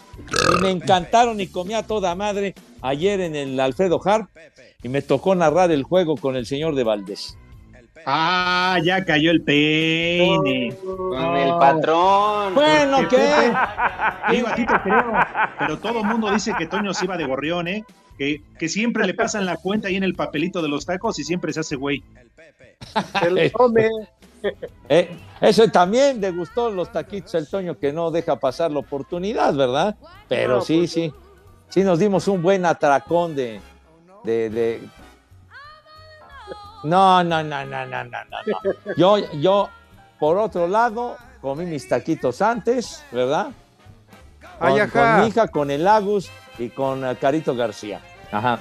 y me encantaron y comía a toda madre ayer en el Alfredo Harp y me tocó narrar el juego con el señor de Valdés. Ah, ya cayó el peine. Con el patrón. Bueno, ¿qué? Pepe, Digo, a ti te creo, pero todo el mundo dice que Toño se iba de gorrión, ¿eh? Que, que siempre le pasan la cuenta ahí en el papelito de los tacos y siempre se hace güey. El come. Eh, eso también le gustó los taquitos el Toño que no deja pasar la oportunidad, ¿verdad? Pero No, sí, pues, sí. Sí nos dimos un buen atracón de, de, de- No, no, no, no, no, no, no. Yo, yo, por otro lado, comí mis taquitos antes, ¿verdad? Con, Ay, ajá. con mi hija, con el Agus y con eh, Carito García. Ajá.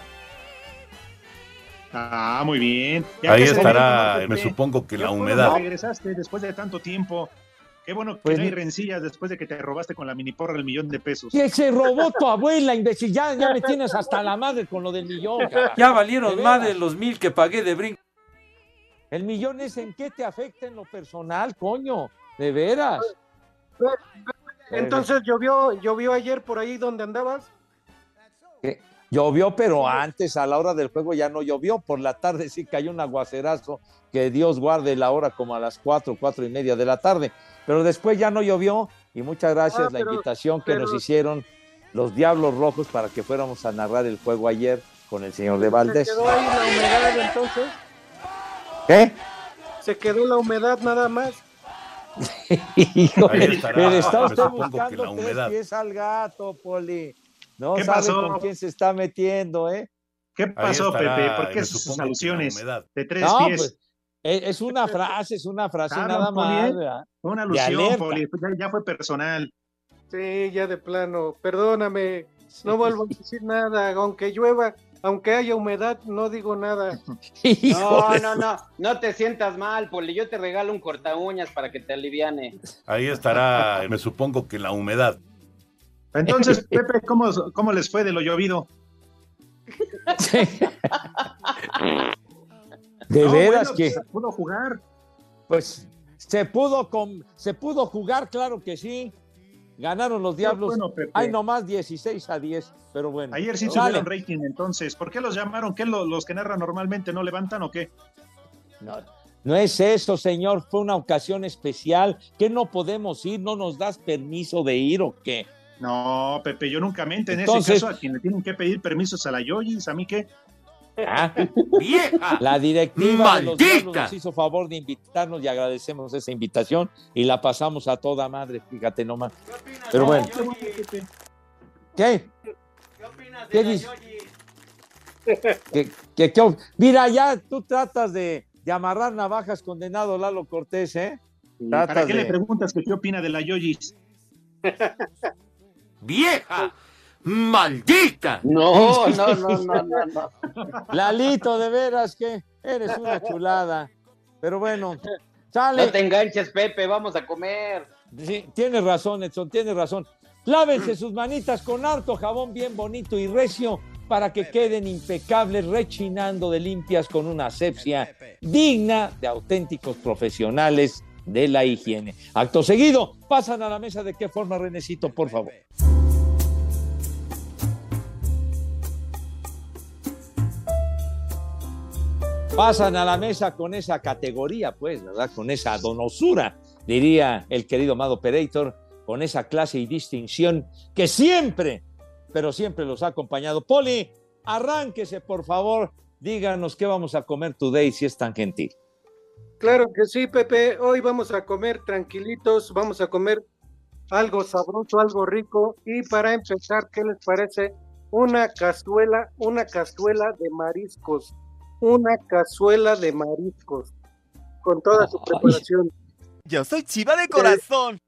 Ah, muy bien. Ya Ahí estará, me supongo que Qué la humedad. regresaste después de tanto tiempo. Qué bueno que Pues no hay rencillas después de que te robaste con la mini porra el millón de pesos. Que se robó tu abuela, imbécil. Ya, ya me tienes hasta la madre con lo del millón. carajo. Ya valieron De más de los mil que pagué de brinco. El millón es en qué te afecta en lo personal, coño. De veras. Entonces llovió, llovió ayer por ahí donde andabas. Que Llovió, pero antes, a la hora del juego, ya no llovió. Por la tarde sí cayó un aguacerazo. Que Dios guarde la hora como a las cuatro, cuatro y media de la tarde. Pero después ya no llovió. Y muchas gracias Ah, la invitación que pero- nos hicieron los Diablos Rojos para que fuéramos a narrar el juego ayer con el señor de Valdés. Se quedó ahí la humedad entonces. ¿Qué? Se quedó la humedad nada más. Híjole, pero está usted buscando la tres humedad. pies al gato, Poli. No ¿Qué sabe pasó? con quién se está metiendo, ¿eh? ¿Qué pasó, Pepe? ¿Por qué sus alusiones humedad. de tres No, pies? pues, es, es una frase, es una frase Ah, nada más. ¿eh? una alusión. Poli. Ya, ya fue personal. Sí, ya de plano. Perdóname. No vuelvo a decir nada. Aunque llueva, aunque haya humedad, no digo nada. No, no, no, no te sientas mal, Poli. Yo te regalo un corta uñas para que te aliviane. Ahí estará, me supongo que la humedad. Entonces, Pepe, ¿cómo, cómo les fue de lo llovido? De No, veras bueno, que, se pudo jugar. pues, se pudo, con, se pudo jugar, claro que sí. Ganaron los Diablos. bueno, Pepe. Hay nomás 16 a 10, pero bueno. Ayer sí Sale. tuvieron rating, entonces. ¿Por qué los llamaron? ¿Qué lo- los que narran normalmente no levantan o qué? No, no es eso, señor. Fue una ocasión especial. que no podemos ir? ¿No nos das permiso de ir o qué? No, Pepe, yo nunca mente en Entonces- ese caso a quien le tienen que pedir permisos a la Yoyis, ¿a mí qué? Ah, ¡Vieja! La directiva de los ¡Maldita! Nos hizo favor de invitarnos y agradecemos esa invitación y la pasamos a toda madre, fíjate nomás. Pero bueno, Qué bueno, Pepe. ¿qué? ¿Qué dices? ¿Qué, qué- qué- Mira, ya tú tratas de, de amarrar navajas, condenado Lalo Cortés, ¿eh? ¿Para qué de- le preguntas que qué opina de la Yoyis? ¡Vieja! ¡Maldita! No, no, no, no, no, no. Lalito, de veras que eres una chulada. Pero bueno, sale. No te enganches, Pepe, vamos a comer. Sí, tienes razón, Edson, tienes razón. Lávense sus manitas con harto jabón bien bonito y recio para que queden impecables, rechinando de limpias con una asepsia digna de auténticos profesionales de la higiene. Acto seguido, pasan a la mesa de qué forma, Renecito, por favor. Pasan a la mesa con esa categoría, pues, ¿verdad? Con esa donosura, diría el querido Amado Operator, con esa clase y distinción que siempre, pero siempre los ha acompañado. Poli, arránquese, por favor, díganos qué vamos a comer today, si es tan gentil. Claro que sí, Pepe. Hoy vamos a comer tranquilitos, vamos a comer algo sabroso, algo rico. Y para empezar, ¿qué les parece? Una cazuela, una cazuela de mariscos. Una cazuela de mariscos. Con toda su preparación. Yo soy chiva de corazón.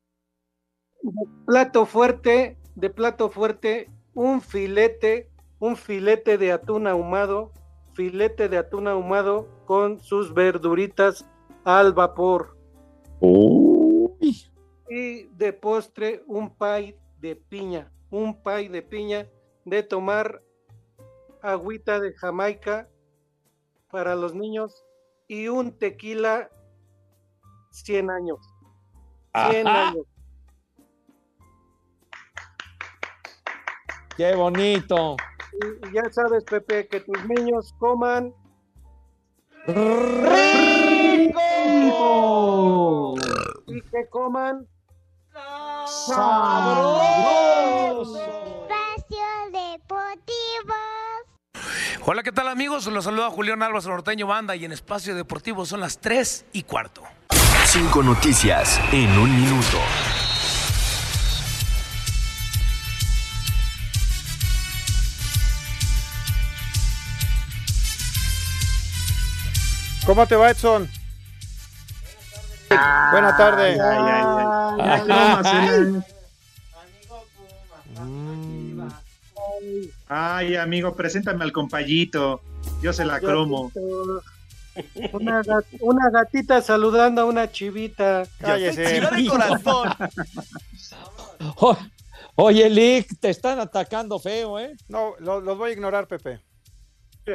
plato fuerte, de plato fuerte, un filete, un filete de atún ahumado, filete de atún ahumado con sus verduritas al vapor. Y de postre, un pie de piña, un pie de piña de tomar agüita de Jamaica para los niños y un tequila 100 años. 100 Ajá. años. Qué bonito. Y ya sabes, Pepe, que tus niños coman que coman ¡Sabroso! Espacio Deportivo. Hola, ¿qué tal amigos? Los saluda Julián Álvarez Norteño Banda y en Espacio Deportivo son las 3 y cuarto. Cinco noticias en un minuto. ¿Cómo te va, Edson? Buena tarde. Ay, ay, Ay, amigo, preséntame al compayito. Yo se la cromo. Una, gat- una gatita saludando a una chivita. Cállese. Oye, Lick, te están atacando feo, ¿eh? No, lo- los voy a ignorar, Pepe.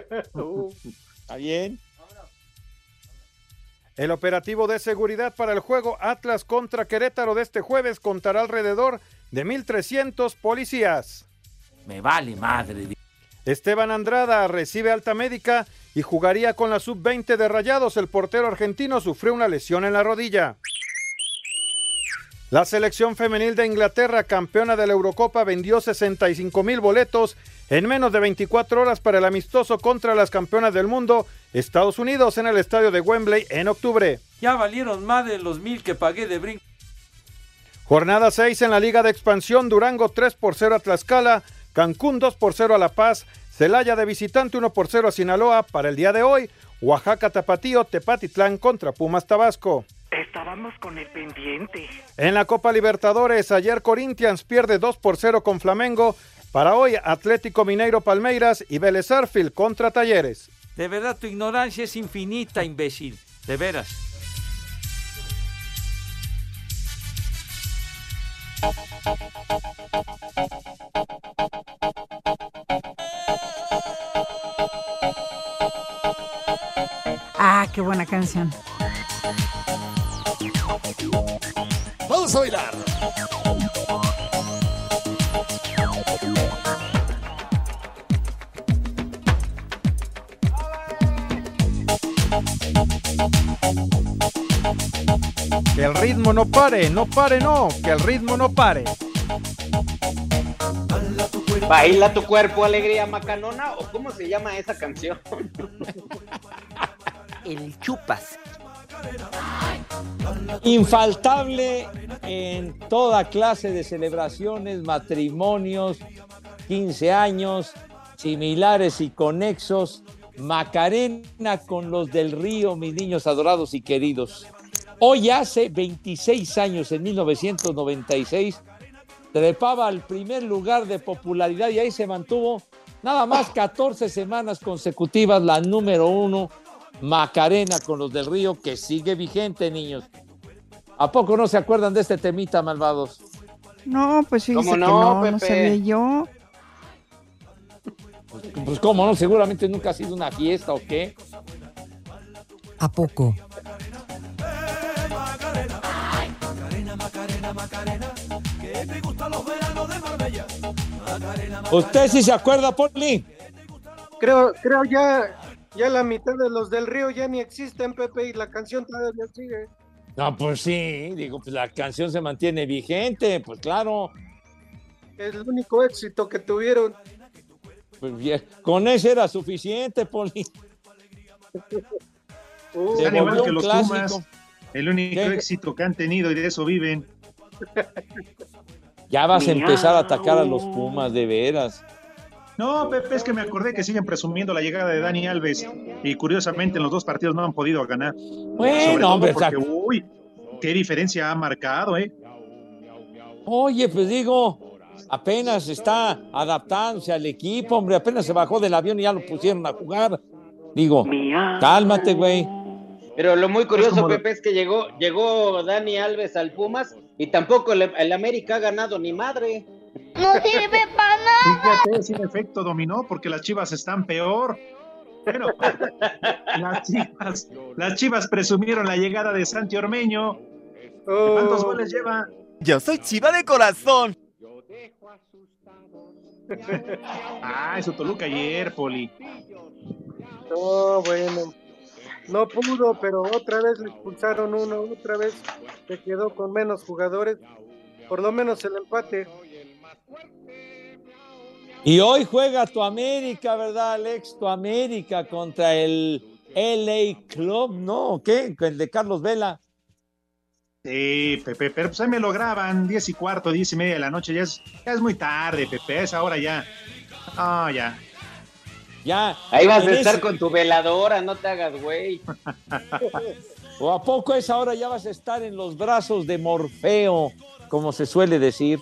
Está bien. El operativo de seguridad para el juego Atlas contra Querétaro de este jueves contará alrededor de 1.300 policías. Me vale madre. Esteban Andrada recibe alta médica y jugaría con la sub-20 de Rayados. El portero argentino sufrió una lesión en la rodilla. La selección femenil de Inglaterra, campeona de la Eurocopa, vendió 65 mil boletos en menos de 24 horas para el amistoso contra las campeonas del mundo, Estados Unidos, en el estadio de Wembley en octubre. Ya valieron más de los mil que pagué de brinco. Jornada 6 en la Liga de Expansión, Durango 3 por 0 a Tlaxcala, Cancún 2 por 0 a La Paz, Celaya de visitante 1 por 0 a Sinaloa. Para el día de hoy, Oaxaca Tapatío, Tepatitlán contra Pumas Tabasco. Estábamos con el pendiente. En la Copa Libertadores, ayer Corinthians pierde 2 por 0 con Flamengo. Para hoy, Atlético Mineiro Palmeiras y Vélez Arfield contra Talleres. De verdad, tu ignorancia es infinita, imbécil. De veras. Ah, qué buena canción. Vamos a bailar. Que el ritmo no pare, no pare, no, que el ritmo no pare. Baila tu cuerpo, alegría macanona, o cómo se llama esa canción. El chupas. Infaltable en toda clase de celebraciones, matrimonios, 15 años, similares y conexos. Macarena con los del río, mis niños adorados y queridos. Hoy hace 26 años, en 1996, trepaba al primer lugar de popularidad y ahí se mantuvo nada más 14 semanas consecutivas la número uno, Macarena con los del Río, que sigue vigente, niños. ¿A poco no se acuerdan de este temita, malvados? No, pues fíjese ¿Cómo que no, no, no sabía yo. Pues cómo no, seguramente nunca ha sido una fiesta o qué. ¿A poco? ¿Usted sí se acuerda, Poli? Creo, creo ya, ya la mitad de los del río ya ni existen, Pepe, y la canción todavía sigue. No, pues sí, digo, pues la canción se mantiene vigente, pues claro. Es el único éxito que tuvieron. Pues bien, con ese era suficiente, Poli. Se Están igual volvió que los clásico. Pumas. El único ¿Qué? éxito que han tenido y de eso viven. Ya vas a empezar a atacar a los Pumas, de veras. No, Pepe, es que me acordé que siguen presumiendo la llegada de Dani Alves y curiosamente en los dos partidos no han podido ganar. Bueno, hombre, porque, uy, qué diferencia ha marcado, ¿eh? Oye, pues digo, apenas está adaptándose al equipo, hombre, apenas se bajó del avión y ya lo pusieron a jugar. Digo, cálmate, güey. Pero lo muy curioso, Pepe, es que llegó, llegó Dani Alves al Pumas y tampoco el, el América ha ganado ni madre. No sirve para nada. Fíjate, sin efecto dominó porque las chivas están peor. Pero las chivas, las chivas presumieron la llegada de Santi Ormeño. ¿Cuántos goles lleva? Yo soy chiva de corazón. Ah, eso Toluca ayer, Poli. No, bueno. No pudo, pero otra vez le expulsaron uno, otra vez se quedó con menos jugadores. Por lo menos el empate. Y hoy juega tu América, ¿verdad, Alex? Tu América contra el LA Club, ¿no? ¿O ¿Qué? El de Carlos Vela. Sí, Pepe, pero pues ahí me lo graban, 10 y cuarto, 10 y media de la noche, ya es, ya es muy tarde, Pepe, a esa hora ya. Ah, ya. Ya. Ahí vas a estar ese- con tu veladora, no te hagas, güey. ¿O a poco a esa hora ya vas a estar en los brazos de Morfeo, como se suele decir?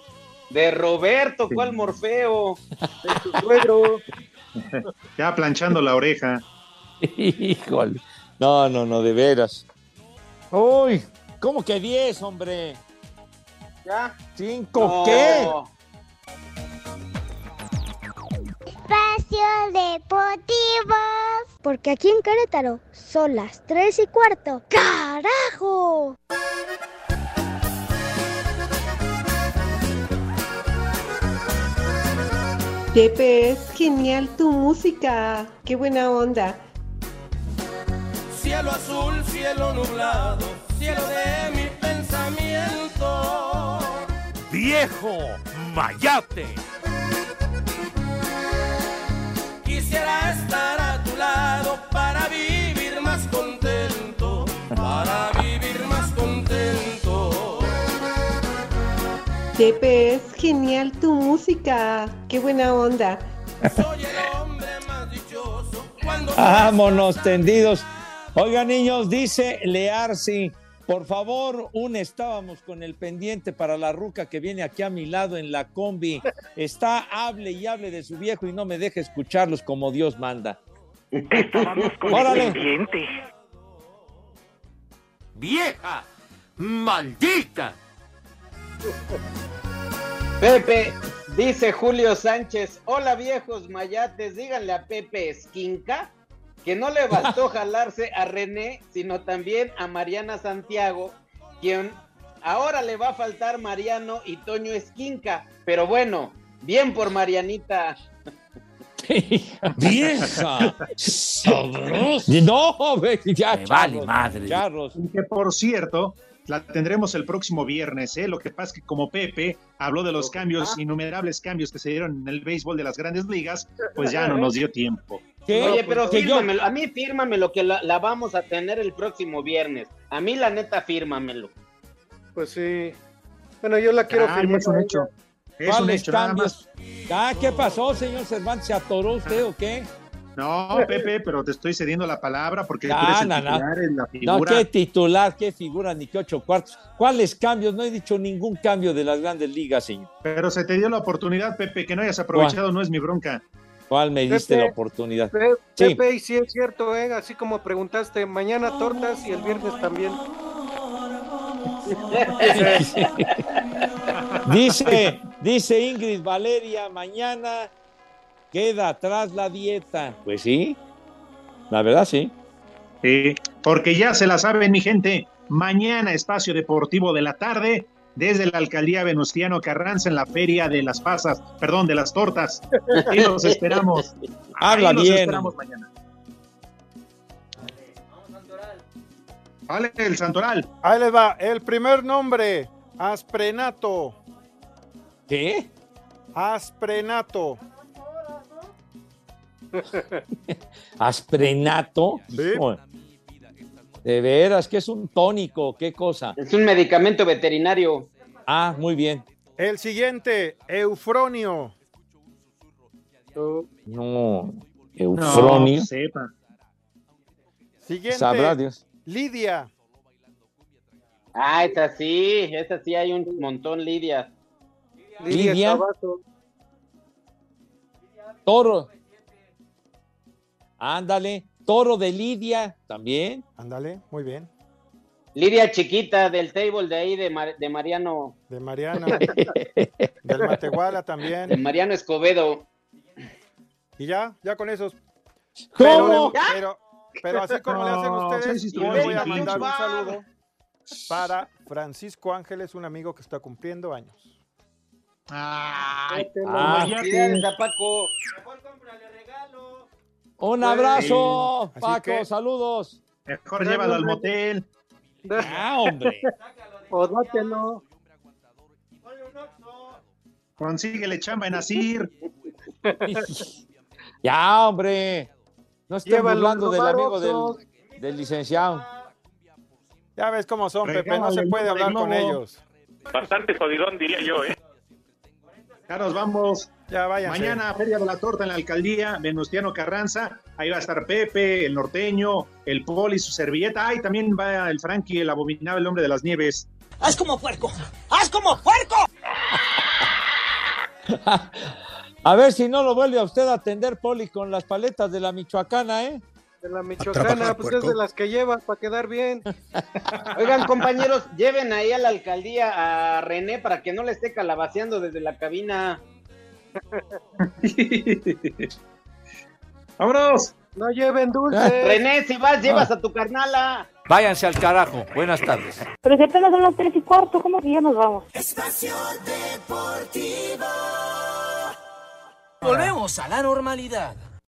De Roberto, ¿cuál Morfeo? Suegro. Ya planchando la oreja. Híjole. No, no, no, de veras. Uy, ¿cómo que 10, hombre? ¿Ya? ¿Cinco No. qué? Espacio Deportivo. Porque aquí en Querétaro son las 3 y cuarto. ¡Carajo! Pepe, es genial tu música. Qué buena onda. Cielo azul, cielo nublado, cielo de mi pensamiento. Viejo Mayate. Pepe, es genial tu música. Qué buena onda. Soy el hombre más dichoso cuando Vámonos tendidos. Oigan, niños, dice Learsi, por favor, un estábamos con el pendiente para la ruca que viene aquí a mi lado en la combi. Está, hable y hable de su viejo y no me deje escucharlos como Dios manda. Estábamos con Órale. el pendiente. Vieja maldita. Pepe, dice Julio Sánchez, hola viejos mayates, díganle a Pepe Esquinca que no le bastó jalarse a René, sino también a Mariana Santiago, quien ahora le va a faltar Mariano y Toño Esquinca, pero bueno, bien por Marianita. ¡Vieja! ¡Sabrosa! No, ve, ya, vale madre. charros. Que por cierto, la tendremos el próximo viernes, ¿eh? Lo que pasa es que como Pepe habló de los cambios, innumerables cambios que se dieron en el béisbol de las grandes ligas, pues ya no nos dio tiempo. Oye, pero Que yo- fírmamelo, a mí fírmamelo que la, la vamos a tener el próximo viernes. A mí la neta fírmamelo. Pues sí. Bueno, yo la quiero Ah, firmar. es un hecho. Es un ¿Cuáles hecho, nada cambios? Ah, ¿qué pasó, señor Cervantes? ¿Se atoró usted o qué? No, Pepe, pero te estoy cediendo la palabra porque tú Ah, eres el no, no. titular, la No, figura. qué titular, qué figura, ni qué ocho cuartos. ¿Cuáles cambios? No he dicho ningún cambio de las grandes ligas, señor. Pero se te dio la oportunidad, Pepe, que no hayas aprovechado, no es mi bronca. ¿Cuál me diste Pepe, la oportunidad? Pe- Sí. Pepe, y sí es cierto, ¿eh? Así como preguntaste, mañana tortas y el viernes también. Dice, dice Ingrid Valeria, mañana queda atrás la dieta. Pues sí, la verdad sí. Sí, porque ya se la saben, mi gente. Mañana, espacio deportivo de la tarde, desde la alcaldía Venustiano Carranza en la Feria de las Pasas, perdón, de las Tortas. Y los esperamos. Habla Ahí los bien. esperamos mañana. Vale, el Santoral. Ahí les va. El primer nombre, Asprenato. ¿Qué? Asprenato. Asprenato. De veras, que es un tónico, qué cosa. Es un medicamento veterinario. Ah, muy bien. El siguiente, Eufronio. No, Eufronio. No, sepa. Siguiente, Sabrá Dios. Lidia. Ah, esa sí, esa sí hay un montón, Lidia. Lidia. Lidia. Toro. Ándale. Toro de Lidia también. Ándale, muy bien. Lidia chiquita del table de ahí de, Mar- de Mariano. De Mariano. del Matehuala también. De Mariano Escobedo. Y ya, ya con esos. ¿Cómo? Pero, pero, pero así como le hacen ustedes, yo voy a mandar un saludo para Francisco Ángeles, un amigo que está cumpliendo años. Ay, Ah, Felicidades a Paco. Un abrazo, Así Paco. que- Saludos. Mejor llévalo al motel. Ah, hombre. O dátelo. Consíguele chamba en Asir. Ya, hombre. No estén a del amigo del, del licenciado. Ya ves cómo son, Pepe, no se puede hablar con ellos. Bastante jodidón, diría yo, ¿eh? Ya nos vamos. Ya váyanse. Mañana, Feria de la Torta en la alcaldía, Venustiano Carranza. Ahí va a estar Pepe, el norteño, el Poli, su servilleta. Ahí también va el Frankie, el abominable hombre de las nieves. ¡Haz como puerco! ¡Haz como puerco! A ver si no lo vuelve a usted a atender, Poli, con las paletas de la Michoacana, ¿eh? De la Michoacana, pues es de las que llevas para quedar bien. Oigan, compañeros, lleven ahí a la alcaldía a René para que no le esté calabaceando desde la cabina. ¡Vámonos! No lleven dulces. René, si vas, llevas a tu carnala. Váyanse al carajo. Buenas tardes. Pero si apenas son las tres y cuarto, ¿cómo que ya nos vamos? Espacio Deportivo. Volvemos a la normalidad.